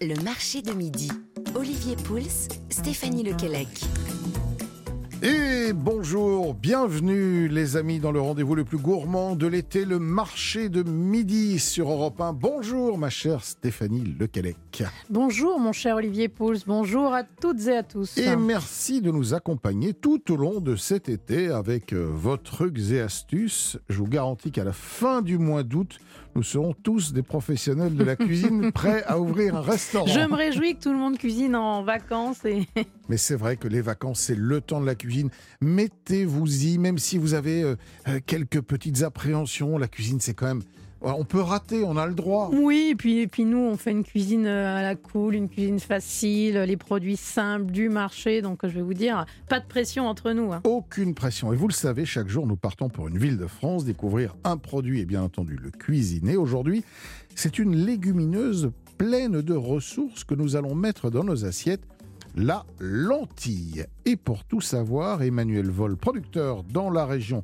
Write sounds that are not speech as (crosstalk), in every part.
Le marché de midi. Olivier Pouls, Stéphanie Lequelec. Et bonjour, bienvenue les amis dans le rendez-vous le plus gourmand de l'été, le marché de midi sur Europe 1. Bonjour ma chère Stéphanie Lequelec. Bonjour mon cher Olivier Pouls, bonjour à toutes et à tous. Et merci de nous accompagner tout au long de cet été avec euh, vos trucs et astuces. Je vous garantis qu'à la fin du mois d'août, nous serons tous des professionnels de la cuisine (laughs) prêts à ouvrir un restaurant. Je me réjouis que tout le monde cuisine en vacances. Et... Mais c'est vrai que les vacances, c'est le temps de la cuisine. Mettez-vous-y, même si vous avez euh, euh, quelques petites appréhensions. La cuisine, c'est quand même on peut rater, on a le droit. Oui, et puis, et puis nous, on fait une cuisine euh, à la cool, une cuisine facile, les produits simples du marché. Donc je vais vous dire, pas de pression entre nous. Hein. Aucune pression. Et vous le savez, chaque jour, nous partons pour une ville de France découvrir un produit et bien entendu le cuisiner. Aujourd'hui, c'est une légumineuse pleine de ressources que nous allons mettre dans nos assiettes la lentille. Et pour tout savoir, Emmanuel Vol, producteur dans la région,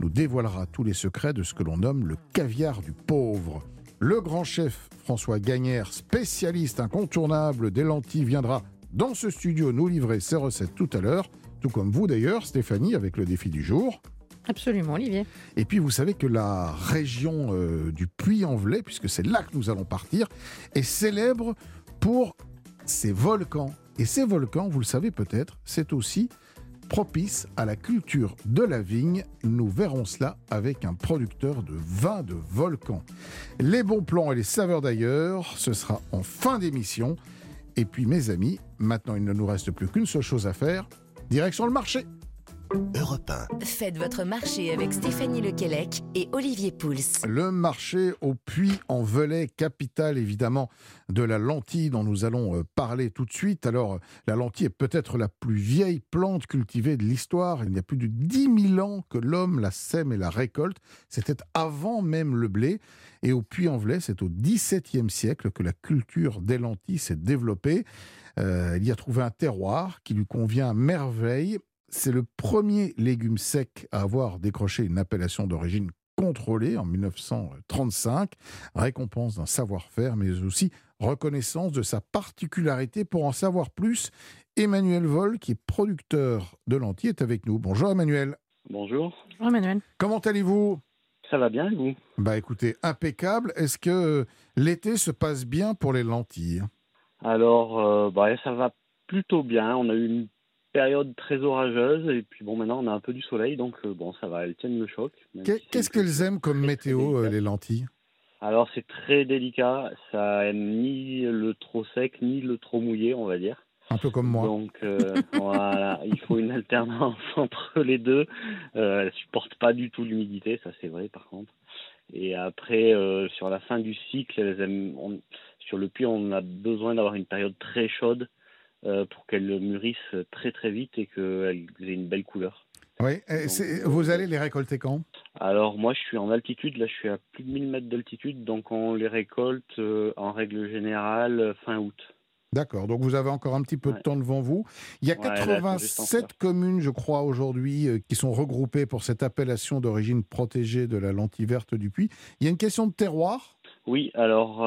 nous dévoilera tous les secrets de ce que l'on nomme le caviar du pauvre. Le grand chef François Gagnère, spécialiste incontournable des lentilles, viendra dans ce studio nous livrer ses recettes tout à l'heure, tout comme vous d'ailleurs, Stéphanie, avec le défi du jour. Absolument, Olivier. Et puis vous savez que la région euh, du Puy-en-Velay, puisque c'est là que nous allons partir, est célèbre pour ses volcans. Et ces volcans, vous le savez peut-être, c'est aussi propice à la culture de la vigne. Nous verrons cela avec un producteur de vin de volcan. Les bons plans et les saveurs d'ailleurs, ce sera en fin d'émission. Et puis mes amis, maintenant il ne nous reste plus qu'une seule chose à faire, direction le marché. Europe Faites votre marché avec Stéphanie Lequelec et Olivier Pouls. Le marché au Puy-en-Velay, capitale évidemment de la lentille dont nous allons euh, parler tout de suite. Alors, la lentille est peut-être la plus vieille plante cultivée de l'histoire. Il y a plus de 10 000 ans que l'homme la sème et la récolte. C'était avant même le blé. Et au Puy-en-Velay, c'est au XVIIe siècle que la culture des lentilles s'est développée. Euh, il y a trouvé un terroir qui lui convient à merveille c'est le premier légume sec à avoir décroché une appellation d'origine contrôlée en 1935, récompense d'un savoir-faire, mais aussi reconnaissance de sa particularité. Pour en savoir plus, Emmanuel Vol, qui est producteur de lentilles, est avec nous. Bonjour Emmanuel. Bonjour. Bonjour Emmanuel. Comment allez-vous? Ça va bien et vous? Bah écoutez, impeccable. Est-ce que euh, l'été se passe bien pour les lentilles? Alors, euh, bah, ça va plutôt bien. On a eu une période très orageuse et puis bon maintenant on a un peu du soleil donc euh, bon ça va elles tiennent le choc. Qu'est-ce qu'elles aiment comme météo euh, les lentilles? Alors c'est très délicat, ça aime ni le trop sec ni le trop mouillé on va dire. Un peu comme moi. Donc euh, (laughs) voilà, il faut une alternance (laughs) entre les deux. Elles supportent pas du tout l'humidité, ça c'est vrai par contre. Et après sur la fin du cycle, elles aiment, sur le puits on a besoin d'avoir une période très chaude pour qu'elles mûrissent très très vite et qu'elles aient une belle couleur. Oui, vous allez les récolter quand? Alors moi je suis en altitude, là je suis à plus de 1000 mètres d'altitude, donc on les récolte euh, en règle générale fin août. D'accord, donc vous avez encore un petit peu de temps devant vous. Il y a 87 communes, je crois, aujourd'hui, euh, qui sont regroupées pour cette appellation d'origine protégée de la lentille verte du puits. Il y a une question de terroir? Oui, alors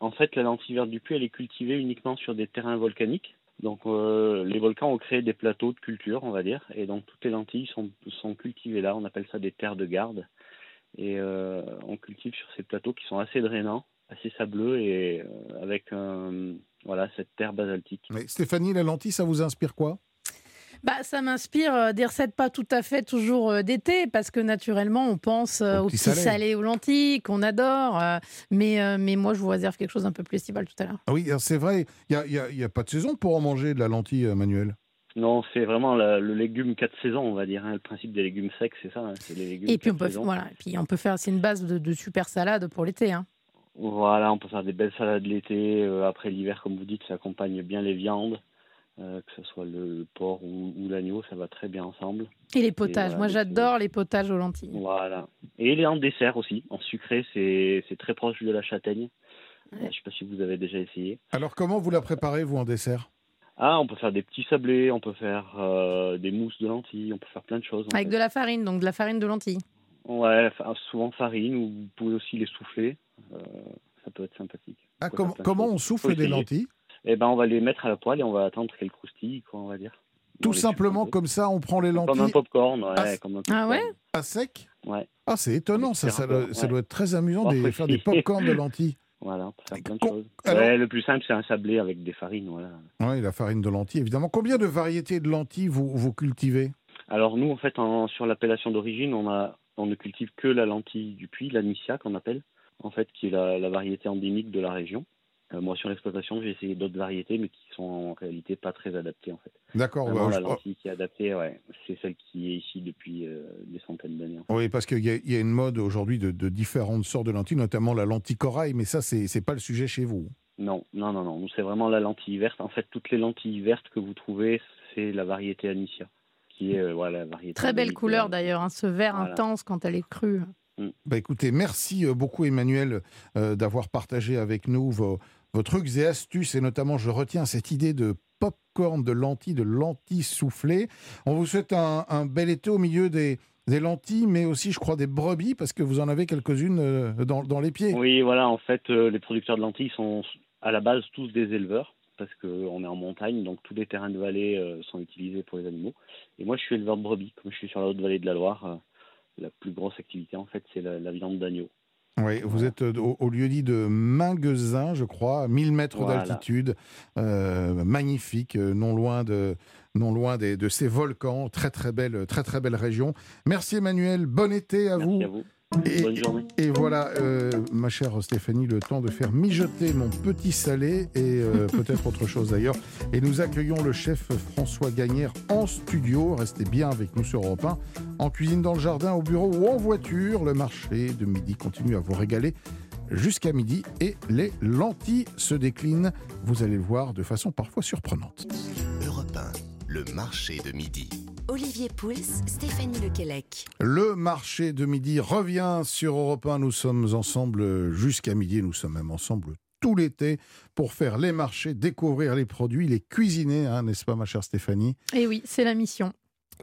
en fait la lentille verte du puits, elle est cultivée uniquement sur des terrains volcaniques. Donc euh, les volcans ont créé des plateaux de culture, on va dire, et donc toutes les lentilles sont, cultivées là. On appelle ça des terres de garde, et euh, on cultive sur ces plateaux qui sont assez drainants, assez sableux et euh, avec voilà cette terre basaltique. Mais Stéphanie, la lentille, ça vous inspire quoi? Bah, ça m'inspire euh, des recettes pas tout à fait toujours euh, d'été, parce que naturellement, on pense euh, aux petits salés, aux lentilles, qu'on adore. mais, mais moi, je vous réserve quelque chose d'un peu plus estival tout à l'heure. Ah oui, c'est vrai. Il n'y a, y a, pas de saison pour en manger de la lentille, Manuel? Non, c'est vraiment le légume quatre saisons, on va dire. Hein. Le principe des légumes secs, c'est ça. Hein. les légumes et puis on peut, voilà, et puis on peut faire, c'est une base de, super salade pour l'été. Hein. Voilà, on peut faire des belles salades l'été. après l'hiver, comme vous dites, ça accompagne bien les viandes. Euh, que ce soit le porc ou, l'agneau, ça va très bien ensemble. Et les potages, moi j'adore les potages aux lentilles. Voilà. Et les en dessert aussi, en sucré, c'est très proche de la châtaigne. Je ne sais pas si vous avez déjà essayé. Alors comment vous la préparez, vous, en dessert? Ah, on peut faire des petits sablés, on peut faire euh, des mousses de lentilles, on peut faire plein de choses. Avec de la farine, donc de la farine de lentilles Ouais, souvent farine, ou vous pouvez aussi les souffler. Euh, ça peut être sympathique. Ah, comment on souffle des lentilles? Eh ben, on va les mettre à la poêle et on va attendre qu'elles croustillent, quoi, on va dire. Tout simplement comme ça, on prend les lentilles. Comme un popcorn, ouais. Ah, comme un ah ouais À sec Ouais. Ah, c'est étonnant, ça, ça, doit, être très amusant de faire des popcorns de lentilles. (laughs) Voilà, plein de choses. le plus simple, c'est un sablé avec des farines. Voilà. Oui, la farine de lentilles, évidemment. Combien de variétés de lentilles vous, vous cultivez? Alors, nous, en fait, sur l'appellation d'origine, on, a, on ne cultive que la lentille du puits, l'anicia qu'on appelle, en fait, qui est la variété endémique de la région. Euh, moi, sur l'exploitation, j'ai essayé d'autres variétés, mais qui sont en réalité pas très adaptées, en fait. D'accord. Bah, la lentille qui est adaptée, ouais, c'est celle qui est ici depuis euh, des centaines d'années. Oui, parce qu'il y, y, a une mode aujourd'hui de, de, différentes sortes de lentilles, notamment la lentille corail, mais ça, c'est n'est pas le sujet chez vous. Non, non, non, non. C'est vraiment la lentille verte. En fait, toutes les lentilles vertes que vous trouvez, c'est la variété Anicia, qui est euh, voilà, la variété. Très belle couleur d'ailleurs, hein, ce vert intense quand elle est crue. Mm. Bah écoutez, merci beaucoup Emmanuel d'avoir partagé avec nous vos, vos trucs et astuces, et notamment je retiens cette idée de pop-corn, de lentilles, de lentilles soufflées. On vous souhaite un, bel été au milieu des, lentilles, mais aussi, je crois, des brebis, parce que vous en avez quelques-unes euh, dans, les pieds. Oui, voilà, en fait, euh, les producteurs de lentilles sont à la base tous des éleveurs, parce qu'on est en montagne, donc tous les terrains de vallée euh, sont utilisés pour les animaux. Et moi, je suis éleveur de brebis, comme je suis sur la haute vallée de la Loire. la plus grosse activité, en fait, c'est la viande d'agneau. Oui, vous êtes euh, au, lieu-dit de Minguezin, je crois, 1000 mètres d'altitude, euh, magnifique, euh, non loin de, non loin de ces volcans, très très belle, très très belle région. Merci Emmanuel, bon été à Merci À vous. Et, voilà, euh, ma chère Stéphanie, le temps de faire mijoter mon petit salé et euh, (laughs) peut-être autre chose d'ailleurs. Et nous accueillons le chef François Gagnère en studio. Restez bien avec nous sur Europe 1, en cuisine dans le jardin, au bureau ou en voiture. Le marché de midi continue à vous régaler jusqu'à midi et les lentilles se déclinent, vous allez le voir, de façon parfois surprenante. Europe 1, le marché de midi. Olivier Pouls, Stéphanie Lequelec. Le marché de midi revient sur Europe 1. Nous sommes ensemble jusqu'à midi. Nous sommes même ensemble tout l'été pour faire les marchés, découvrir les produits, les cuisiner, hein, n'est-ce pas, ma chère Stéphanie? Eh oui, c'est la mission.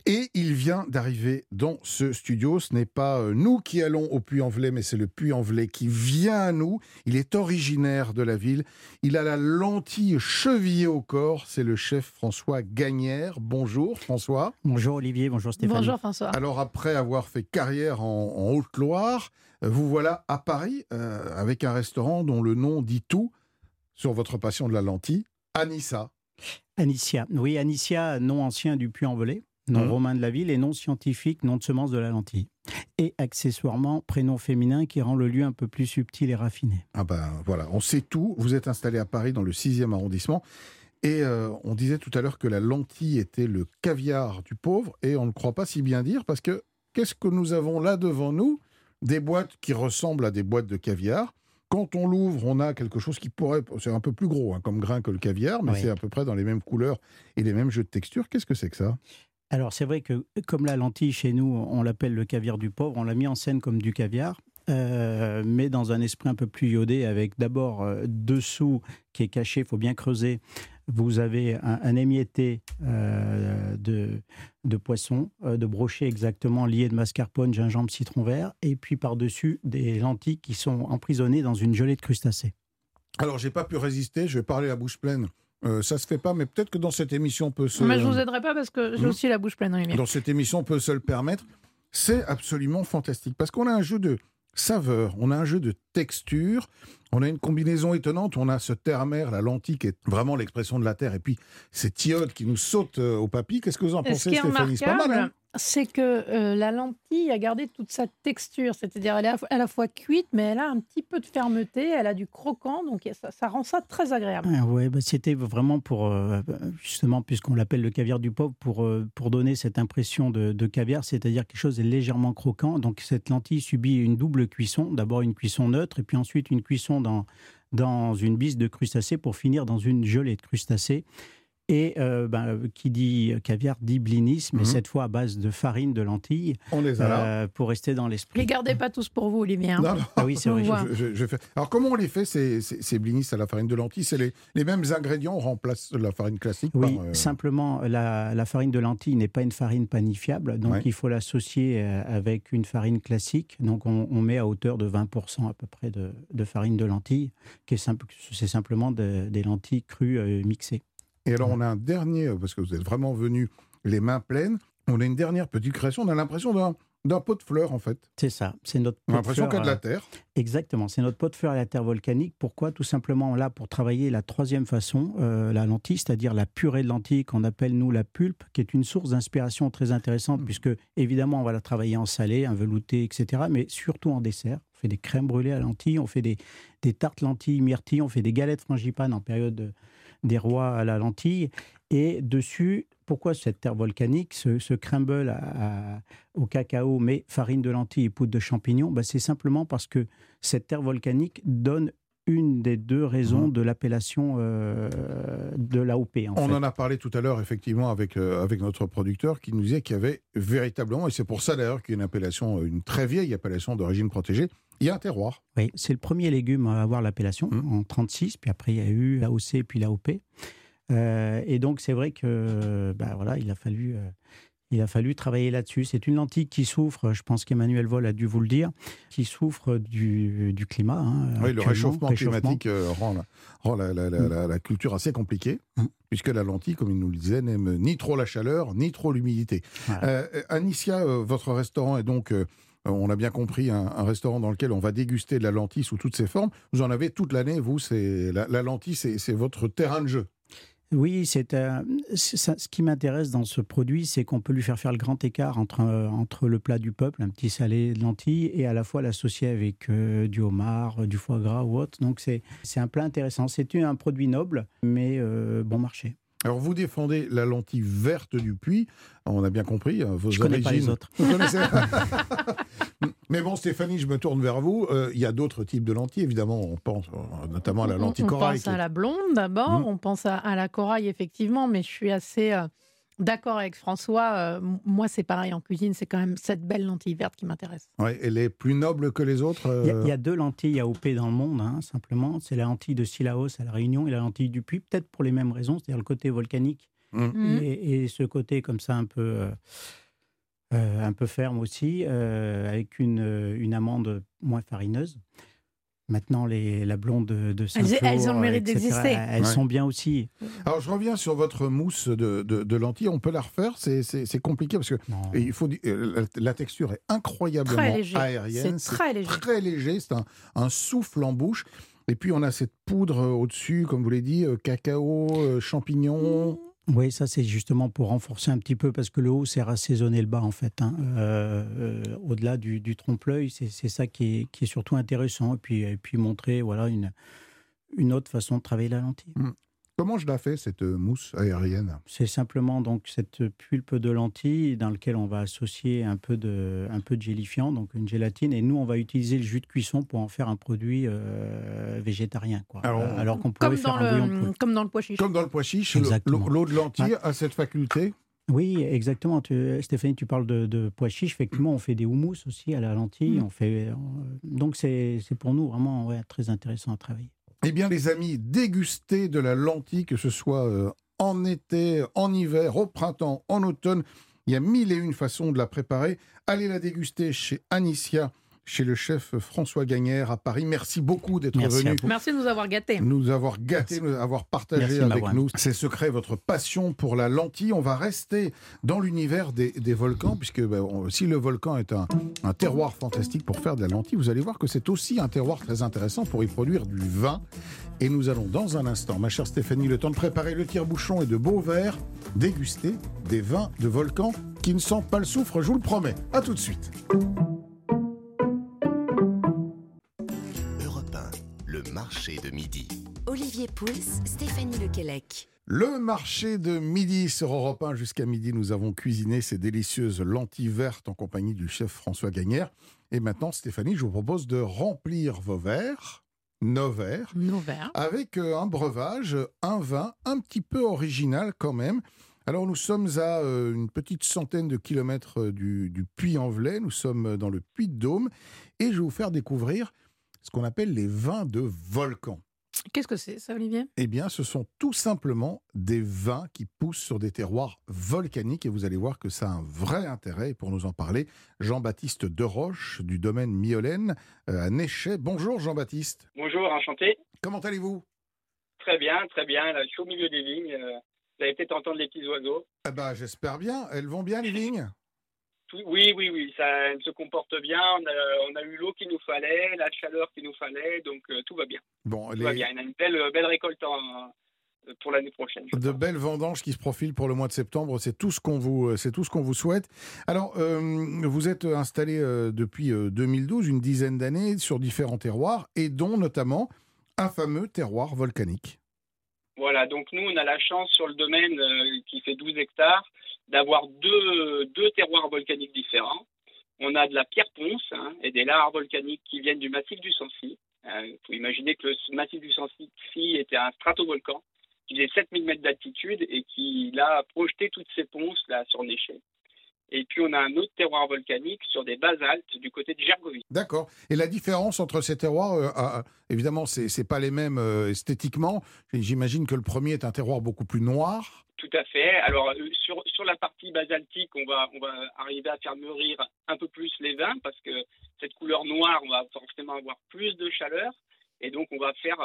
Et il vient d'arriver dans ce studio. Ce n'est pas euh, nous qui allons au Puy-en-Velay, mais c'est le Puy-en-Velay qui vient à nous. Il est originaire de la ville. Il a la lentille chevillée au corps. C'est le chef François Gagnère. Bonjour François. Bonjour Olivier, bonjour Stéphanie. Bonjour François. Alors après avoir fait carrière en, Haute-Loire, euh, vous voilà à Paris euh, avec un restaurant dont le nom dit tout sur votre passion de la lentille, Anissa. Anicia, oui, Anicia, nom ancien du Puy-en-Velay nom mmh. romain de la ville, et nom scientifique, nom de semence de la lentille. Et accessoirement, prénom féminin qui rend le lieu un peu plus subtil et raffiné. Ah ben voilà, on sait tout. Vous êtes installé à Paris dans le 6e arrondissement. Et euh, on disait tout à l'heure que la lentille était le caviar du pauvre, et on ne croit pas si bien dire, parce que qu'est-ce que nous avons là devant nous? Des boîtes qui ressemblent à des boîtes de caviar. Quand on l'ouvre, on a quelque chose qui pourrait... C'est un peu plus gros hein, comme grain que le caviar, mais c'est à peu près dans les mêmes couleurs et les mêmes jeux de texture. Qu'est-ce que c'est que ça? Alors c'est vrai que comme la lentille chez nous, on l'appelle le caviar du pauvre, on l'a mis en scène comme du caviar. Euh, mais dans un esprit un peu plus iodé, avec d'abord euh, dessous qui est caché, il faut bien creuser. Vous avez un, émietté euh, de, de poisson, de brochet exactement lié de mascarpone, gingembre, citron vert, et puis par-dessus des lentilles qui sont emprisonnées dans une gelée de crustacés. Alors j'ai pas pu résister, je vais parler la bouche pleine. Euh, ça se fait pas, mais peut-être que dans cette émission on peut se. Mais je vous aiderai pas parce que j'ai hmm. aussi la bouche pleine. Dans cette émission on peut se le permettre. C'est absolument fantastique parce qu'on a un jeu de saveur, on a un jeu de texture, on a une combinaison étonnante. On a ce terre-mer, la lentille qui est vraiment l'expression de la terre, et puis ces tilleuls qui nous sautent euh, au papy. Qu'est-ce que vous en pensez, Stéphanie? C'est pas mal. Hein c'est que euh, la lentille a gardé toute sa texture, c'est-à-dire elle est à la fois cuite, mais elle a un petit peu de fermeté, elle a du croquant, donc ça, rend ça très agréable. Ah ouais, bah, c'était vraiment pour, euh, justement, puisqu'on l'appelle le caviar du pauvre, pour, euh, pour donner cette impression de, caviar, c'est-à-dire quelque chose est légèrement croquant. Donc cette lentille subit une double cuisson, d'abord une cuisson neutre, et puis ensuite une cuisson dans, dans une bise de crustacés pour finir dans une gelée de crustacés. Et euh, ben, qui dit caviar dit blinis, mais mhm. cette fois à base de farine de lentilles. On les a là. Euh, pour rester dans l'esprit. Les gardez pas tous pour vous, Olivier. Hein. Non, Ah oui, c'est vrai. Je, fais... Alors comment on les fait ces, ces, blinis à la farine de lentilles? C'est les, les, mêmes ingrédients, on remplace la farine classique Oui, euh, simplement la, la, farine de lentilles n'est pas une farine panifiable, donc il faut l'associer avec une farine classique. Donc on, on, met à hauteur de 20% à peu près de, de farine de lentilles, qui est simple, c'est simplement des lentilles crues mixées. Et alors, on a un dernier, parce que vous êtes vraiment venu les mains pleines, on a une dernière petite création, on a l'impression d'un d'un pot de fleurs en fait. C'est ça, c'est notre pot On a l'impression qu'il y a de la euh, terre. exactement, c'est notre pot de fleurs à la terre volcanique. Pourquoi? Tout simplement là pour travailler la troisième façon, euh, la lentille, c'est-à-dire la purée de lentilles qu'on appelle nous la pulpe, qui est une source d'inspiration très intéressante mmh. puisque évidemment on va la travailler en salé, en velouté, etc. Mais surtout en dessert. On fait des crèmes brûlées à lentilles, on fait des, des tartes lentilles myrtilles, on fait des galettes frangipane en période des rois à la lentille. Et dessus, pourquoi cette terre volcanique, ce, crumble au cacao, mais farine de lentilles et poudre de champignons? Ben C'est simplement parce que cette terre volcanique donne une des deux raisons mmh. de l'appellation euh, de l'AOP. On en a parlé tout à l'heure, effectivement, avec, euh, avec notre producteur qui nous disait qu'il y avait véritablement, et c'est pour ça d'ailleurs qu'il y a une appellation, une très vieille appellation d'origine protégée, il y a un terroir. Oui, c'est le premier légume à avoir l'appellation mmh. en 36, puis après il y a eu l'AOC puis l'AOP. Euh, et donc, c'est vrai que, bah, voilà, il a fallu, euh, il a fallu travailler là-dessus. C'est une lentille qui souffre, je pense qu'Emmanuel Vol a dû vous le dire, qui souffre du, du climat. Hein, oui, le réchauffement, climatique euh, rend, la, rend la, la, la, culture assez compliquée, mm. puisque la lentille, comme il nous le disait, n'aime ni trop la chaleur, ni trop l'humidité. Anicia, votre restaurant est donc on a bien compris, un, restaurant dans lequel on va déguster de la lentille sous toutes ses formes. Vous en avez toute l'année, vous, c'est la, lentille, c'est votre terrain de jeu. Oui, c'est euh, ce qui m'intéresse dans ce produit, c'est qu'on peut lui faire faire le grand écart entre, euh, entre le plat du peuple, un petit salé de lentilles, et à la fois l'associer avec euh, du homard, du foie gras ou autre. Donc c'est un plat intéressant. C'est un produit noble, mais bon marché. Alors vous défendez la lentille verte du puits, on a bien compris vos je origines. Pas les autres. (laughs) Mais bon, Stéphanie, je me tourne vers vous. Euh, il y a d'autres types de lentilles, évidemment. On pense euh, notamment à la lentille corail. On pense à la blonde d'abord, hmm. on pense à, la corail, effectivement, mais je suis assez euh, d'accord avec François. moi, c'est pareil en cuisine, c'est quand même cette belle lentille verte qui m'intéresse. Ouais, elle est plus noble que les autres Il y, a deux lentilles AOP dans le monde, hein, simplement. C'est la lentille de Sillaos à La Réunion et la lentille du Puy, peut-être pour les mêmes raisons, c'est-à-dire le côté volcanique hmm. et, et, ce côté comme ça un peu euh, un peu ferme aussi, euh, avec une, une, amande moins farineuse. Maintenant, les, la blonde de saint elles, elles, ont le mérite d'exister. Elles sont bien aussi. Alors, je reviens sur votre mousse de, de, lentilles. On peut la refaire? C'est compliqué parce que il faut, euh, la texture est incroyablement aérienne. C'est très léger. Très léger. C'est un, un, souffle en bouche. Et puis, on a cette poudre au-dessus, comme vous l'avez dit, cacao, champignons. Oui, ça c'est justement pour renforcer un petit peu parce que le haut sert à saisonner le bas en fait. Hein. Euh, euh, au-delà du, trompe-l'œil, c'est ça qui est, surtout intéressant et puis, et puis montrer voilà une, une autre façon de travailler la lentille. Mmh. Comment je la fais, cette euh, mousse aérienne? C'est simplement donc cette pulpe de lentilles dans laquelle on va associer un peu de, un peu de gélifiant, donc une gélatine, et nous, on va utiliser le jus de cuisson pour en faire un produit euh, végétarien. Quoi. Alors, qu'on pourrait faire un bouillon de Comme dans le pois chiche. Comme dans le pois chiche, l'eau de lentilles a cette faculté? Oui, exactement. Stéphanie, tu parles de, pois chiche. Effectivement, on fait des houmous aussi à la lentille. Mm. On fait, donc, c'est pour nous vraiment très intéressant à travailler. Eh bien, les amis, dégustez de la lentille, que ce soit euh, en été, en hiver, au printemps, en automne. Il y a mille et une façons de la préparer. Allez la déguster chez Anicia chez le chef François Gagnère à Paris. Merci beaucoup d'être venu. Merci de nous avoir gâtés. Nous avoir gâtés, nous avoir partagé avec nous ces secrets, votre passion pour la lentille. On va rester dans l'univers des, volcans, puisque ben, si le volcan est un, un, terroir fantastique pour faire de la lentille, vous allez voir que c'est aussi un terroir très intéressant pour y produire du vin. Et nous allons dans un instant, ma chère Stéphanie, le temps de préparer le tire-bouchon et de beaux verres, déguster des vins de volcan qui ne sentent pas le soufre, je vous le promets. À tout de suite. Marché de midi. Olivier Pouls, Stéphanie Lequelec. Le marché de midi sur Europe 1 jusqu'à midi. Nous avons cuisiné ces délicieuses lentilles vertes en compagnie du chef François Gagnère. Et maintenant, Stéphanie, je vous propose de remplir vos verres. Nover, avec un breuvage, un vin un petit peu original quand même. Alors nous sommes à une petite centaine de kilomètres du, du Puy-en-Velay, nous sommes dans le Puy-de-Dôme, et je vais vous faire découvrir ce qu'on appelle les vins de volcan. Qu'est-ce que c'est ça, Olivier? Eh bien, ce sont tout simplement des vins qui poussent sur des terroirs volcaniques et vous allez voir que ça a un vrai intérêt. Et pour nous en parler, Jean-Baptiste Deroche du domaine Miolène euh, à Néchet. Bonjour Jean-Baptiste. Bonjour, enchanté. Comment allez-vous? Très bien, très bien. Là, je suis au milieu des vignes. Euh, vous avez peut-être entendu les petits oiseaux. Eh ben, J'espère bien. Elles vont bien, les vignes? Oui, oui, oui, ça se comporte bien. On a, eu l'eau qu'il nous fallait, la chaleur qu'il nous fallait, donc euh, tout va bien. Bon, tout va bien. On a une belle, belle récolte euh, pour l'année prochaine. De belles vendanges qui se profilent pour le mois de septembre, c'est tout ce qu'on vous, euh, c'est tout ce qu'on vous souhaite. Alors, vous êtes installé depuis 2012, une dizaine d'années, sur différents terroirs, et dont notamment un fameux terroir volcanique. Voilà, donc nous, on a la chance sur le domaine qui fait 12 hectares d'avoir deux, deux terroirs volcaniques différents. On a de la pierre ponce hein, et des lares volcaniques qui viennent du massif du Sancy. Il euh, faut imaginer que le massif du Sancy était un stratovolcan qui faisait 7000 mètres d'altitude et qui a projeté toutes ces ponces là sur Néchet. Et puis on a un autre terroir volcanique sur des basaltes du côté de Gergovie. D'accord. Et la différence entre ces terroirs, euh, évidemment, c'est n'est pas les mêmes euh, esthétiquement. J'imagine que le premier est un terroir beaucoup plus noir. Tout à fait. Alors euh, sur, sur la partie basaltique, on va, on va arriver à faire mûrir un peu plus les vins parce que cette couleur noire, on va forcément avoir plus de chaleur et donc on va faire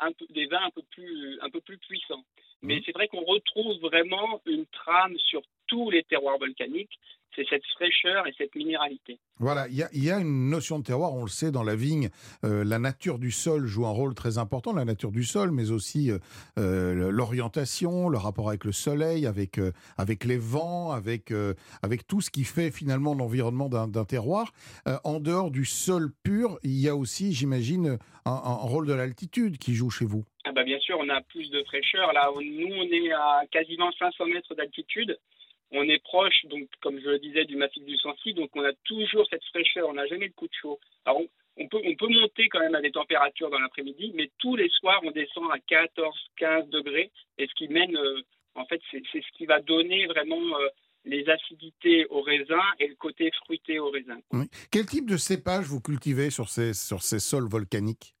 un peu, des vins un peu plus, un peu plus puissants. Mais mmh. c'est vrai qu'on retrouve vraiment une trame sur tous les terroirs volcaniques, c'est cette fraîcheur et cette minéralité. Voilà, il y, a une notion de terroir, on le sait, dans la vigne, euh, la nature du sol joue un rôle très important, la nature du sol, mais aussi euh, euh, l'orientation, le rapport avec le soleil, avec, avec les vents, avec, avec tout ce qui fait finalement l'environnement d'un terroir. en dehors du sol pur, il y a aussi, j'imagine, un, un, rôle de l'altitude qui joue chez vous. Ah bah bien sûr, on a plus de fraîcheur. Là, nous, on est à quasiment 500 mètres d'altitude. On est proche, donc, comme je le disais, du massif du Sancy, donc on a toujours cette fraîcheur, on n'a jamais le coup de chaud. Alors, on, peut, on peut monter quand même à des températures dans l'après-midi, mais tous les soirs, on descend à 14, 15 degrés, et ce qui mène, euh, en fait, c'est ce qui va donner vraiment euh, les acidités au raisin et le côté fruité au raisin. Quel type de cépage vous cultivez sur ces sols volcaniques?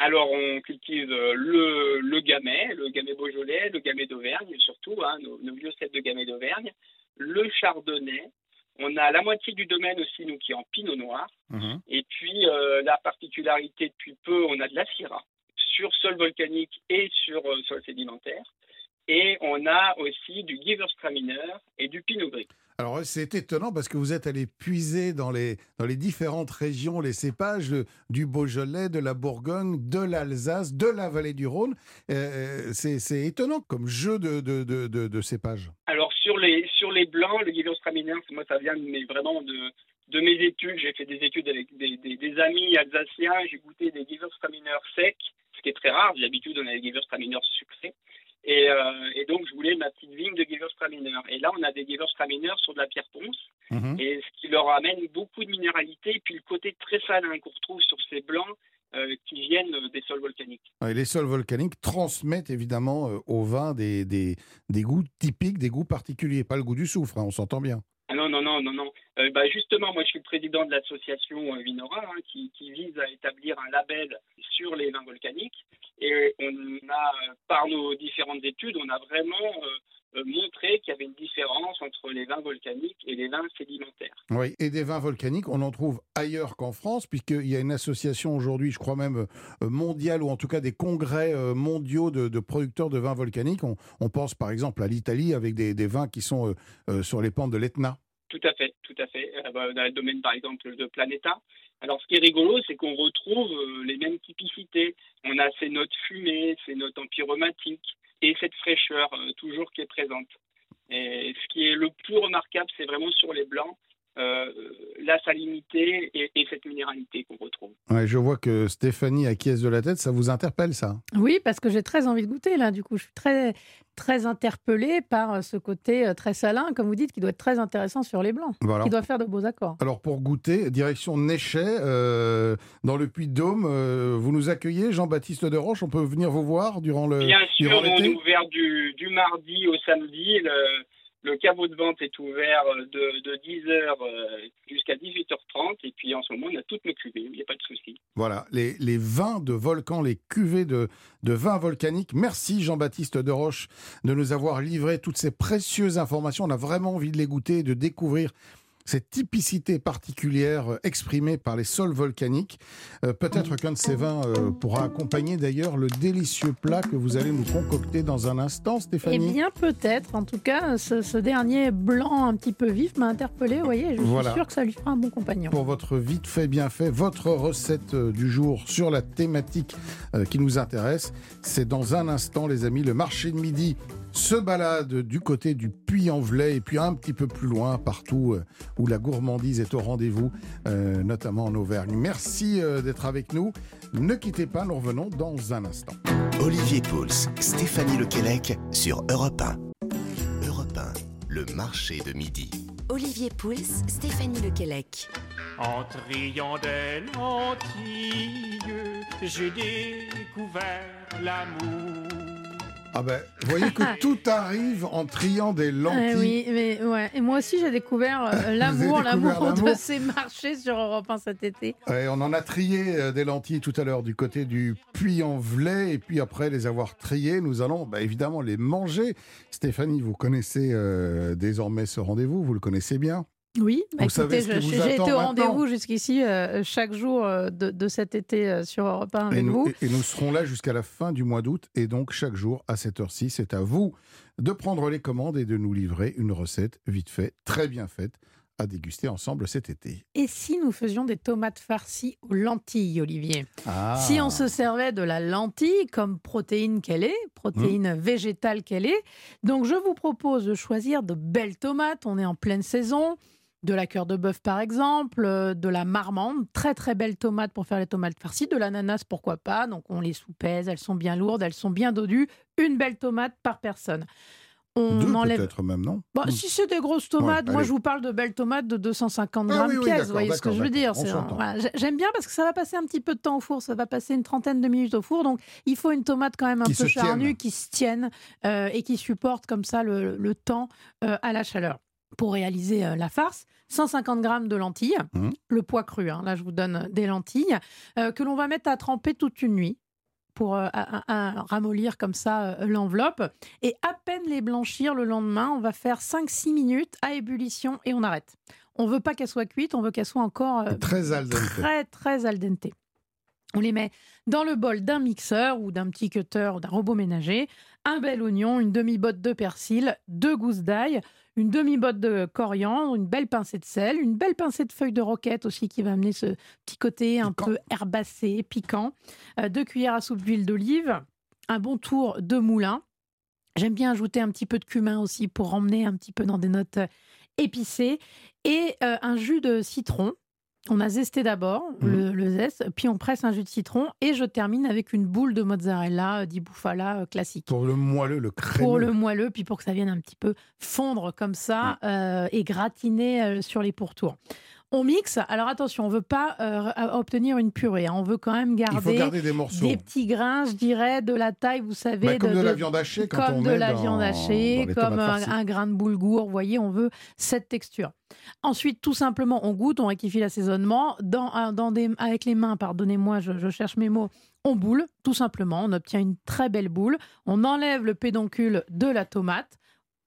Alors, on cultive euh, le, le gamay, le gamay beaujolais, le gamay d'Auvergne surtout, hein, nos, vieux sets de gamay d'Auvergne, le chardonnay. On a la moitié du domaine aussi, nous, qui est en pinot noir. Mhm. Et puis, euh, la particularité, depuis peu, on a de la syrah sur sol volcanique et sur euh, sol sédimentaire. Et on a aussi du Gewürztraminer et du Pinot Gris. Alors c'est étonnant parce que vous êtes allé puiser dans les, dans les différentes régions les cépages du Beaujolais, de la Bourgogne, de l'Alsace, de la vallée du Rhône. Euh, c'est étonnant comme jeu de, de, de, cépages. Alors sur les, sur les blancs, le Gewürztraminer, moi ça vient mais vraiment de, de mes études. J'ai fait des études avec des, des, amis alsaciens. J'ai goûté des Gewürztraminer secs, ce qui est très rare. D'habitude, on a des Gewürztraminer sucrés. Euh, et, donc, je voulais ma petite vigne de Gewürztraminer. Et là, on a des Gewürztraminer sur de la pierre ponce, mhm. et ce qui leur amène beaucoup de minéralité, et puis le côté très salin qu'on retrouve sur ces blancs euh, qui viennent des sols volcaniques. Et les sols volcaniques transmettent évidemment euh, au vin des, des, des, goûts typiques, des goûts particuliers, pas le goût du soufre, hein, on s'entend bien. Ah non, non, non, non, non. bah justement, moi je suis le président de l'association Vinora hein, qui, qui, vise à établir un label sur les vins volcaniques. Et a, par nos différentes études, on a vraiment euh, euh, montré qu'il y avait une différence entre les vins volcaniques et les vins sédimentaires. Oui, et des vins volcaniques, on en trouve ailleurs qu'en France, puisqu'il y a une association aujourd'hui, je crois même euh, mondiale, ou en tout cas des congrès mondiaux de, producteurs de vins volcaniques. On, pense par exemple à l'Italie avec des, vins qui sont sur les pentes de l'Etna. Tout à fait, à fait. Dans le domaine par exemple de Planeta, alors, ce qui est rigolo, c'est qu'on retrouve euh, les mêmes typicités. On a ces notes fumées, ces notes empyromatiques et cette fraîcheur euh, toujours qui est présente. Et ce qui est le plus remarquable, c'est vraiment sur les blancs. La salinité et, cette minéralité qu'on retrouve. Ouais, je vois que Stéphanie acquiesce de la tête, ça vous interpelle ça Oui, parce que j'ai très envie de goûter là, du coup, je suis très très interpellée par ce côté très salin, comme vous dites, qui doit être très intéressant sur les blancs, qui doit faire de beaux accords. Alors pour goûter, direction Néchet, dans le Puy-de-Dôme, vous nous accueillez, Jean-Baptiste de Roche, on peut venir vous voir durant le Bien sûr, on est ouvert du, du mardi au samedi. Le le caveau de vente est ouvert euh, de, 10h euh, jusqu'à 18h30 et puis en ce moment on a toutes nos cuvées, il n'y a pas de souci. Voilà, les, vins de volcan, les cuvées de, de vins volcaniques. Merci Jean-Baptiste de Roche de nous avoir livré toutes ces précieuses informations. On a vraiment envie de les goûter, de découvrir cette typicité particulière euh, exprimée par les sols volcaniques. Euh, peut-être qu'un de ces vins euh, pourra accompagner d'ailleurs le délicieux plat que vous allez nous concocter dans un instant, Stéphanie. Eh bien, peut-être. En tout cas, ce, dernier blanc un petit peu vif m'a interpellé. Vous voyez, je suis sûr que ça lui fera un bon compagnon. Pour votre vite fait, bien fait, votre recette du jour sur la thématique qui nous intéresse, c'est dans un instant, les amis, le marché de midi se balade du côté du Puy-en-Velay et puis un petit peu plus loin, partout euh, où la gourmandise est au rendez-vous, euh, notamment en Auvergne. Merci euh, d'être avec nous. Ne quittez pas, nous revenons dans un instant. Olivier Pouls, Stéphanie Lequelec sur Europe 1. Europe 1, le marché de midi. Olivier Pouls, Stéphanie Lequelec. En triant des lentilles, j'ai découvert l'amour. Ah ben, vous voyez que (laughs) tout arrive en triant des lentilles. oui, mais ouais. Et moi aussi, j'ai découvert euh, (laughs) l'amour, l'amour de ces marchés sur Europe 1 cet été. on en a trié euh, des lentilles tout à l'heure du côté du Puy-en-Velay. Et puis après les avoir triées, nous allons bah, évidemment les manger. Stéphanie, vous connaissez euh, désormais ce rendez-vous, vous le connaissez bien oui, bah, écoutez, j'ai été au rendez-vous jusqu'ici euh, chaque jour euh, de, cet été euh, sur Europe 1 avec et nous, vous. Et, nous serons là jusqu'à la fin du mois d'août et donc chaque jour à cette heure-ci, c'est à vous de prendre les commandes et de nous livrer une recette vite faite, très bien faite à déguster ensemble cet été. Et si nous faisions des tomates farcies aux lentilles, Olivier? Ah. Si on se servait de la lentille comme protéine qu'elle est, protéine mmh. végétale qu'elle est, donc je vous propose de choisir de belles tomates, on est en pleine saison, de la cœur de bœuf par exemple, euh, de la marmande, très très belles tomates pour faire les tomates farcies, de l'ananas pourquoi pas, donc on les soupèse, elles sont bien lourdes, elles sont bien dodues, une belle tomate par personne. On Deux enlève peut-être même, non? Bah, Si c'est des grosses tomates, moi je vous parle de belles tomates de 250 ah grammes pièce, vous voyez ce que je veux dire J'aime bien parce que ça va passer un petit peu de temps au four, ça va passer une trentaine de minutes au four, donc il faut une tomate quand même un peu charnue, qui se tienne euh, et qui supporte comme ça le, temps euh, à la chaleur pour réaliser euh, la farce. 150 grammes de lentilles, mmh. le poids cru, hein. là je vous donne des lentilles, euh, que l'on va mettre à tremper toute une nuit pour euh, ramollir comme ça l'enveloppe. Et à peine les blanchir le lendemain, on va faire 5-6 minutes à ébullition et on arrête. On veut pas qu'elle soit cuite, on veut qu'elle soit encore très al dente. Très, très al dente. On les met dans le bol d'un mixeur ou d'un petit cutter ou d'un robot ménager, un bel oignon, une demi-botte de persil, deux gousses d'ail, une demi-botte de coriandre, une belle pincée de sel, une belle pincée de feuilles de roquette aussi qui va amener ce petit côté un peu herbacé, piquant, euh, deux cuillères à soupe d'huile d'olive, un bon tour de moulin. J'aime bien ajouter un petit peu de cumin aussi pour emmener un petit peu dans des notes épicées. Et euh, un jus de citron on a zesté d'abord mmh. le, zeste, puis on presse un jus de citron et je termine avec une boule de mozzarella di bufala euh, classique. Pour le moelleux, le crémeux. Pour le moelleux, puis pour que ça vienne un petit peu fondre comme ça euh, et gratiner euh, sur les pourtours. On mixe. Alors attention, on veut pas obtenir une purée. Hein. On veut quand même garder, des, petits grains, je dirais, de la taille, vous savez, bah, comme de, la viande hachée, comme on de la viande hachée, comme un, grain de boulgour. Vous voyez, on veut cette texture. Ensuite, tout simplement, on goûte, on rectifie l'assaisonnement. Dans, dans des, avec les mains, pardonnez-moi, je, cherche mes mots, on boule, tout simplement. On obtient une très belle boule. On enlève le pédoncule de la tomate.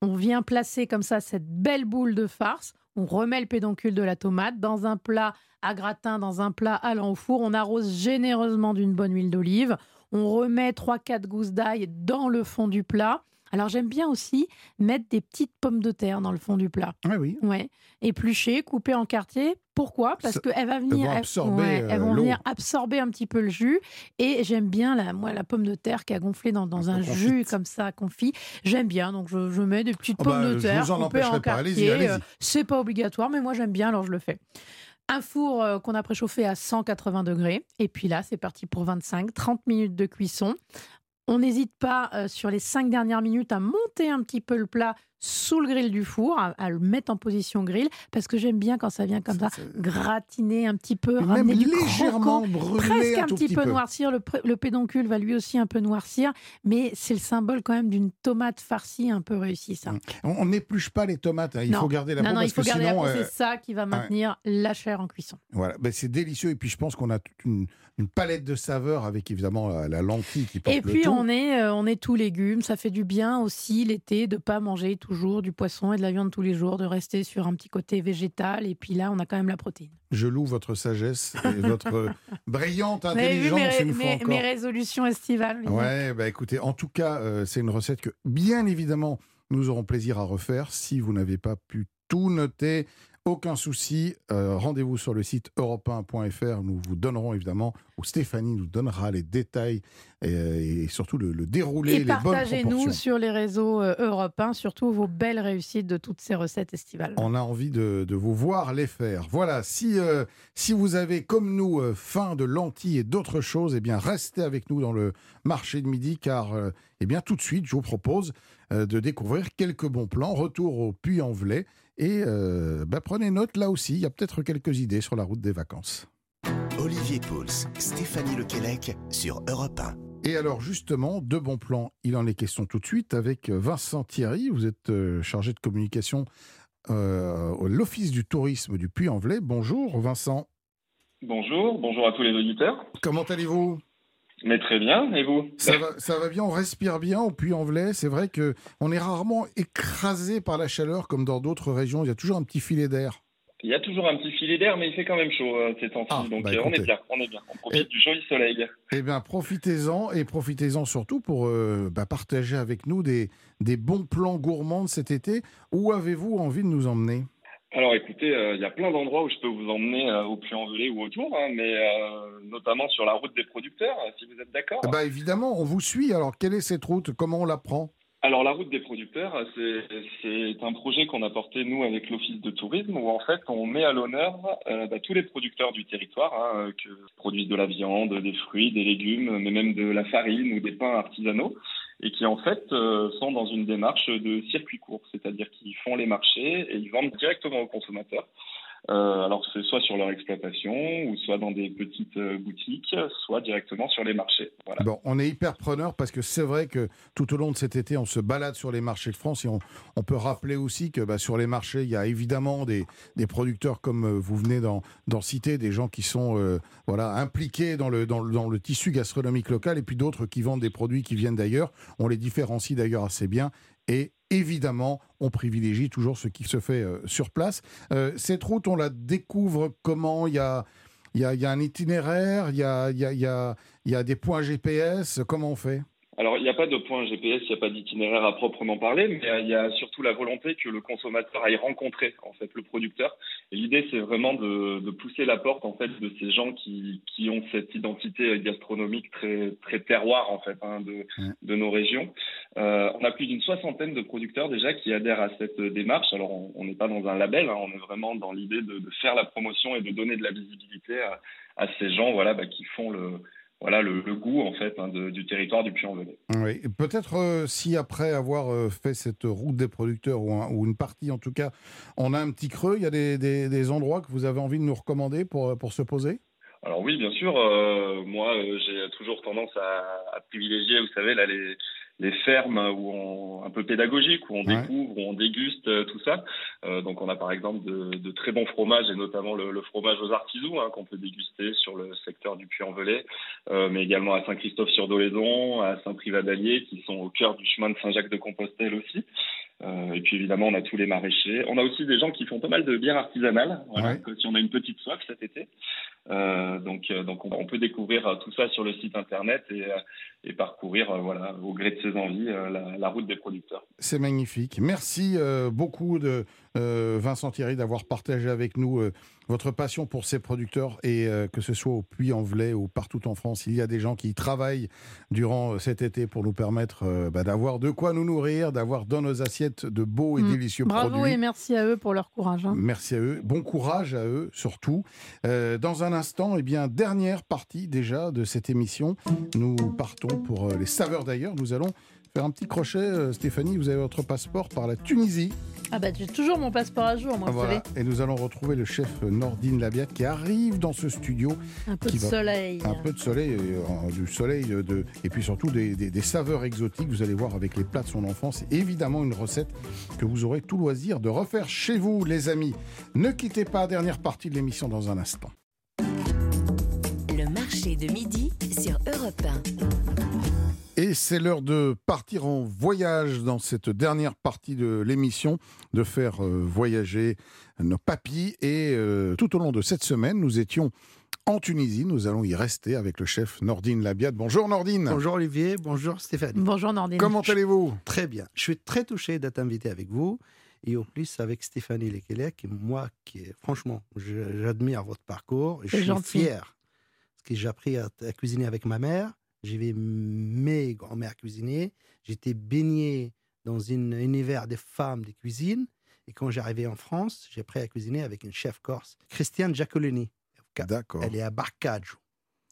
On vient placer comme ça cette belle boule de farce. On remet le pédoncule de la tomate dans un plat à gratin, dans un plat allant au four. On arrose généreusement d'une bonne huile d'olive. On remet 3-4 gousses d'ail dans le fond du plat Alors j'aime bien aussi mettre des petites pommes de terre dans le fond du plat. Ah oui. Ouais. Épluchées, coupées en quartiers. Pourquoi? Parce qu'elles va venir, elles vont, absorber, elles vont venir absorber un petit peu le jus. Et j'aime bien la, moi, la pomme de terre qui a gonflé dans, dans un, jus comme ça, confit. J'aime bien, donc je, je, mets des petites oh pommes bah, de terre coupées en quartiers. Euh, c'est pas obligatoire, mais moi j'aime bien, alors je le fais. Un four euh, qu'on a préchauffé à 180 degrés. Et puis là, c'est parti pour 25-30 minutes de cuisson. On n'hésite pas euh, sur les cinq dernières minutes à monter un petit peu le plat sous le grill du four, à, le mettre en position grill, parce que j'aime bien quand ça vient comme ça, gratiner un petit peu, ramener du légèrement presque un, un petit peu, noircir. Le, pédoncule va lui aussi un peu noircir, mais c'est le symbole quand même d'une tomate farcie un peu réussie, ça. On n'épluche pas les tomates, hein. il faut garder la peau. Non, non, il faut garder la peau, c'est euh, ça qui va maintenir la chair en cuisson. Voilà, ben, c'est délicieux, et puis je pense qu'on a toute une, palette de saveurs avec évidemment la, lentille qui porte Et puis le on est, euh, on est tout légumes, ça fait du bien aussi l'été de pas manger toujours du poisson et de la viande tous les jours, de rester sur un petit côté végétal. Et puis là, on a quand même la protéine. Je loue votre sagesse et (laughs) votre brillante intelligence. mes, mes, résolutions estivales. Ouais, bah écoutez, en tout cas, euh, c'est une recette que, bien évidemment, nous aurons plaisir à refaire. Si vous n'avez pas pu tout noter, aucun souci, euh, rendez-vous sur le site europe Nous vous donnerons évidemment, ou Stéphanie nous donnera les détails et, surtout le, déroulé, les bonnes partagez-nous sur les réseaux euh, européens, surtout vos belles réussites de toutes ces recettes estivales. On a envie de, vous voir les faire. Voilà, si, euh, si vous avez comme nous faim de lentilles et d'autres choses, eh bien restez avec nous dans le marché de midi car eh bien tout de suite, je vous propose de découvrir quelques bons plans. Retour au Puy-en-Velay et euh, bah, prenez note, là aussi, il y a peut-être quelques idées sur la route des vacances. Olivier Pouls, Stéphanie Lequelec sur Europe 1. Et alors justement, de bons plans, il en est question tout de suite avec Vincent Thierry. Vous êtes euh, chargé de communication euh, à l'Office du tourisme du Puy-en-Velay. Bonjour Vincent. Bonjour, bonjour à tous les auditeurs. Comment allez-vous? Mais très bien, et vous? Ça va, ça va bien, on respire bien au Puy-en-Velay. C'est vrai que on est rarement écrasé par la chaleur comme dans d'autres régions. Il y a toujours un petit filet d'air. Il y a toujours un petit filet d'air, mais il fait quand même chaud euh, ces temps-ci. Ah, donc bah, euh, on est bien, on est bien. On profite du joli soleil. Eh bien, profitez-en et profitez-en surtout pour euh, bah, partager avec nous des, des bons plans gourmands de cet été. Où avez-vous envie de nous emmener? Alors écoutez, il y a plein d'endroits où je peux vous emmener au Puy-en-Velay ou autour, hein, mais notamment sur la route des producteurs, si vous êtes d'accord. Bah évidemment, on vous suit. Alors quelle est cette route? Comment on la prend? Alors la route des producteurs, c'est un projet qu'on a porté nous avec l'Office de tourisme où en fait on met à l'honneur euh, bah, tous les producteurs du territoire hein, qui produisent de la viande, des fruits, des légumes, mais même de la farine ou des pains artisanaux et qui en fait euh, sont dans une démarche de circuit court, c'est-à-dire qu'ils font les marchés et ils vendent directement aux consommateurs. Euh, alors c'est soit sur leur exploitation ou soit dans des petites euh, boutiques, soit directement sur les marchés. Bon, on est hyper preneur parce que c'est vrai que tout au long de cet été, on se balade sur les marchés de France et on, peut rappeler aussi que bah, sur les marchés, il y a évidemment des, des producteurs comme euh, vous venez d'en citer, des gens qui sont voilà impliqués dans le, dans, dans le tissu gastronomique local et puis d'autres qui vendent des produits qui viennent d'ailleurs. On les différencie d'ailleurs assez bien et évidemment, on privilégie toujours ce qui se fait euh, sur place. Euh, cette route, on la découvre comment? Il y a, un itinéraire, il y a, il y, a, il y a des points GPS, comment on fait? Alors, il n'y a pas de point GPS, il n'y a pas d'itinéraire à proprement parler, mais il y a surtout la volonté que le consommateur aille rencontrer en fait le producteur. Et l'idée, c'est vraiment de, pousser la porte en fait de ces gens qui, qui ont cette identité gastronomique très très terroir en fait hein, de, de nos régions. Euh, on a plus d'une soixantaine de producteurs déjà qui adhèrent à cette démarche. Alors, on n'est pas dans un label, hein, on est vraiment dans l'idée de, faire la promotion et de donner de la visibilité à, à ces gens, voilà, bah, qui font le voilà le, goût en fait hein, du territoire du Puy-en-Velay. Oui, peut-être euh, si après avoir euh, fait cette route des producteurs ou, une partie en tout cas, on a un petit creux, il y a des, endroits que vous avez envie de nous recommander pour, pour se poser? Alors oui, bien sûr. Euh, moi, j'ai toujours tendance à, à, privilégier, vous savez, là, les, les fermes où on, un peu pédagogiques, où on découvre, où on déguste euh, tout ça. Euh, donc on a par exemple de, de, très bons fromages et notamment le, le fromage aux artisous hein, qu'on peut déguster sur le secteur du Puy-en-Velay, euh, mais également à Saint-Christophe-sur-Dolaison, à Saint-Privat-d'Allier qui sont au cœur du chemin de Saint-Jacques-de-Compostelle aussi. Euh, et puis évidemment, on a tous les maraîchers. On a aussi des gens qui font pas mal de bières artisanales, voilà, si on a une petite soif cet été. Euh, donc, euh, donc on, peut découvrir euh, tout ça sur le site internet et, et parcourir, voilà, au gré de ses envies, la, la, route des producteurs. C'est magnifique. Merci beaucoup de Vincent Thierry d'avoir partagé avec nous votre passion pour ces producteurs et que ce soit au Puy-en-Velay ou partout en France, il y a des gens qui travaillent durant cet été pour nous permettre bah, d'avoir de quoi nous nourrir, d'avoir dans nos assiettes de beaux et mm. délicieux produits. Bravo et merci à eux pour leur courage. Hein. Merci à eux. Bon courage à eux surtout. dans un instant, eh bien, dernière partie déjà de cette émission. Nous partons pour euh, les saveurs d'ailleurs. Nous allons faire un petit crochet. Euh, Stéphanie, vous avez votre passeport par la Tunisie. Ah bah j'ai toujours mon passeport à jour, moi, ah, voilà. Et nous allons retrouver le chef Nordine Labiat qui arrive dans ce studio. Un peu de soleil. Un peu de soleil, euh, du soleil de... et puis surtout des, des, saveurs exotiques. Vous allez voir avec les plats de son enfance. Évidemment une recette que vous aurez tout loisir de refaire chez vous, les amis. Ne quittez pas, dernière partie de l'émission dans un instant de midi sur Europe 1. Et c'est l'heure de partir en voyage dans cette dernière partie de l'émission, de faire euh, voyager nos papis. Et euh, tout au long de cette semaine, nous étions en Tunisie. Nous allons y rester avec le chef Nordine Labiade. Bonjour Nordine. Bonjour Olivier, bonjour Stéphanie. Bonjour Nordine. Comment allez-vous? Très bien. Je suis très touché d'être invité avec vous et au plus avec Stéphanie Lekelec. Moi, qui franchement, j'admire votre parcours. Je suis fier que j'ai appris à, cuisiner avec ma mère. J'ai vu mes grand-mères cuisiner. J'étais baigné dans un univers des femmes de cuisine. Et quand j'arrivais en France, j'ai appris à cuisiner avec une chef corse, Christiane Giacolini. D'accord. Elle est à Barcaggio,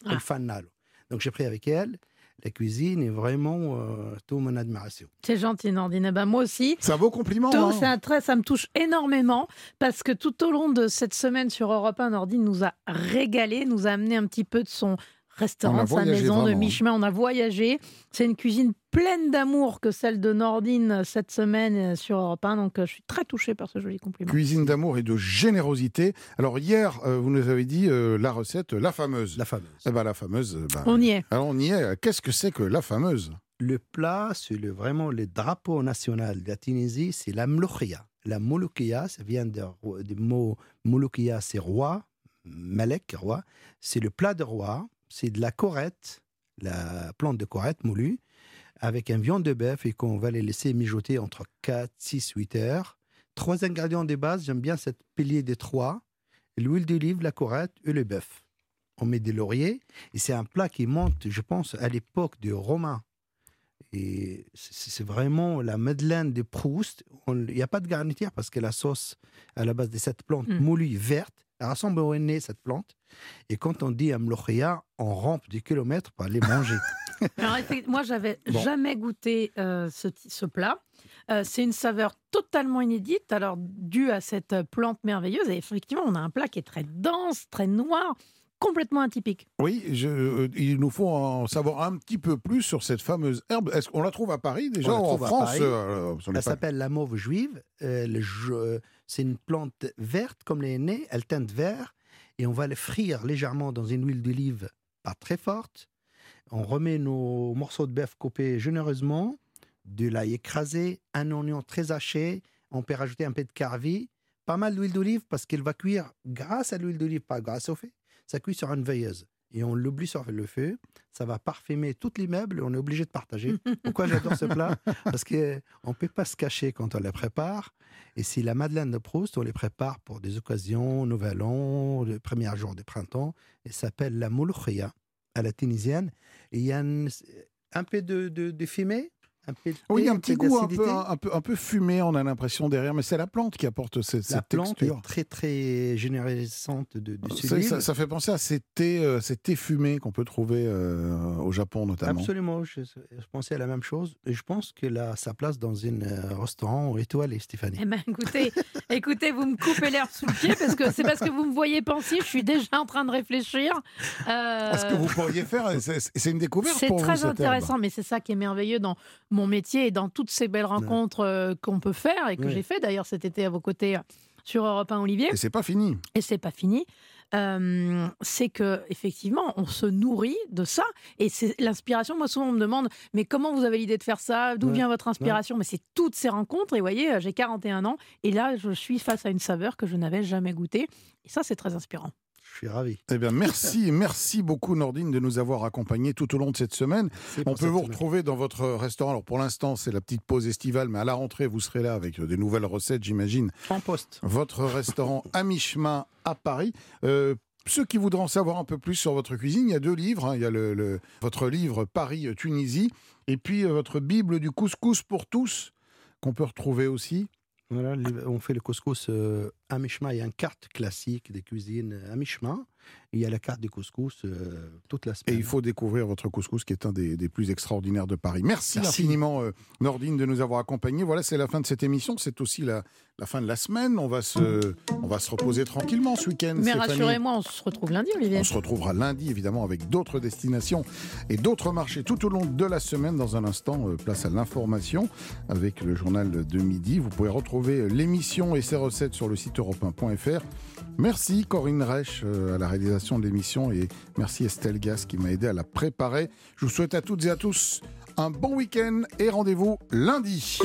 ah. al Fannalo. Donc j'ai appris avec elle la cuisine est vraiment euh, tout mon admiration. C'est gentil, Nordine. Eh ben, moi aussi. C'est un beau compliment. Hein. C'est un trait, ça me touche énormément parce que tout au long de cette semaine sur Europe 1, Nordine nous a régalé, nous a amené un petit peu de son restaurant, sa maison de mi-chemin. On a voyagé. C'est une cuisine pleine d'amour que celle de Nordine cette semaine sur Europe 1. Donc, euh, je suis très touché par ce joli compliment. Cuisine d'amour et de générosité. Alors, hier, euh, vous nous avez dit euh, la recette, la fameuse. La fameuse. Eh ben, la fameuse. Ben, on y est. Alors, on y est. Qu'est-ce que c'est que la fameuse? Le plat, c'est le, vraiment le drapeau national de la Tunisie, c'est la mloukhia. La mouloukia, ça vient du mot mouloukia, c'est roi, malek, roi. C'est le plat de roi c'est de la corette, la plante de corette moulue, avec un viande de bœuf et qu'on va les laisser mijoter entre 4, 6, 8 heures. Trois ingrédients de base, j'aime bien cette pilier des trois, l'huile d'olive, la corette et le bœuf. On met des lauriers et c'est un plat qui monte, je pense, à l'époque des Romains. Et c'est vraiment la Madeleine de Proust. Il n'y a pas de garniture parce que la sauce à la base de cette plante mmh. moulue verte, elle ressemble au nez, cette plante. Et quand on dit amlochia, on rampe des kilomètres pour aller manger. (laughs) (laughs) Alors, moi, j'avais jamais goûté euh, ce, plat. Euh, c'est une saveur totalement inédite, alors due à cette plante merveilleuse. Et effectivement, on a un plat qui est très dense, très noir, complètement atypique. Oui, euh, il nous faut en savoir un petit peu plus sur cette fameuse herbe. Est-ce qu'on la trouve à Paris déjà en France euh, Elle s'appelle la mauve juive. Euh, c'est une plante verte comme les nez, elle teinte vert et on va le frire légèrement dans une huile d'olive pas très forte. On remet nos morceaux de bœuf coupés généreusement, de l'ail écrasé, un oignon très haché. On peut rajouter un peu de carvi, pas mal d'huile d'olive parce qu'il va cuire grâce à l'huile d'olive, pas grâce au fait ça cuit sur une veilleuse. Et on l'oublie sur le feu, ça va parfumer tout l'immeuble et on est obligé de partager. (laughs) Pourquoi j'adore ce plat? Parce qu'on ne peut pas se cacher quand on les prépare. Et si la Madeleine de Proust, on les prépare pour des occasions, Nouvel An, le premier jour de printemps, et s'appelle la mouloukhia à la tunisienne. Il y a un, peu de fumée oui, un petit goût un peu, un, peu, un peu fumé, on a l'impression derrière, mais c'est la plante qui apporte cette, texture. la plante Est très très généralisante de, de ça, ça, fait penser à ces thés, euh, ces thés fumés qu'on peut trouver euh, au Japon notamment. Absolument, je, pensais à la même chose. Et je pense que a sa place dans un euh, restaurant étoilé, Stéphanie. Eh ben, écoutez, (laughs) écoutez, vous me coupez l'air sous le pied parce que c'est parce que vous me voyez penser, je suis déjà en train de réfléchir. Ce que vous pourriez faire, c'est une découverte C'est très intéressant, mais c'est ça qui est merveilleux dans mon métier et dans toutes ces belles rencontres euh, qu'on peut faire et que j'ai fait d'ailleurs cet été à vos côtés euh, sur Europe 1 Olivier. Et c'est pas fini. Et c'est pas fini. Euh, c'est que effectivement, on se nourrit de ça. Et c'est l'inspiration. Moi, souvent, on me demande, mais comment vous avez l'idée de faire ça? D'où vient votre inspiration? Mais c'est toutes ces rencontres. Et voyez, j'ai 41 ans, et là, je suis face à une saveur que je n'avais jamais goûtée. Et ça, c'est très inspirant. Suis ravi. Eh bien, merci, (laughs) merci beaucoup Nordine de nous avoir accompagnés tout au long de cette semaine. On peut vous retrouver dans votre restaurant. Alors pour l'instant, c'est la petite pause estivale, mais à la rentrée, vous serez là avec des nouvelles recettes, j'imagine. En poste. Votre restaurant (laughs) à mi-chemin à Paris. Euh, ceux qui voudront savoir un peu plus sur votre cuisine, il y a deux livres. Hein. Il y a le, votre livre Paris-Tunisie et puis euh, votre Bible du couscous pour tous qu'on peut retrouver aussi. On fait le couscous euh, à mi-chemin. Il y a classique des cuisines à mi-chemin il y a la carte du couscous euh, toute la semaine. Et il faut découvrir votre couscous qui est un des, plus extraordinaires de Paris. Merci, infiniment euh, Nordine de nous avoir accompagnés. Voilà, c'est la fin de cette émission. C'est aussi la, la, fin de la semaine. On va se, on va se reposer tranquillement ce week-end. Mais rassurez-moi, on se retrouve lundi, Olivier. On se retrouvera lundi, évidemment, avec d'autres destinations et d'autres marchés tout au long de la semaine. Dans un instant, euh, place à l'information avec le journal de midi. Vous pouvez retrouver l'émission et ses recettes sur le site europe Merci Corinne Reich à la de l'émission et merci Estelle Gas qui m'a aidé à la préparer. Je vous souhaite à toutes et à tous un bon week-end et rendez-vous lundi.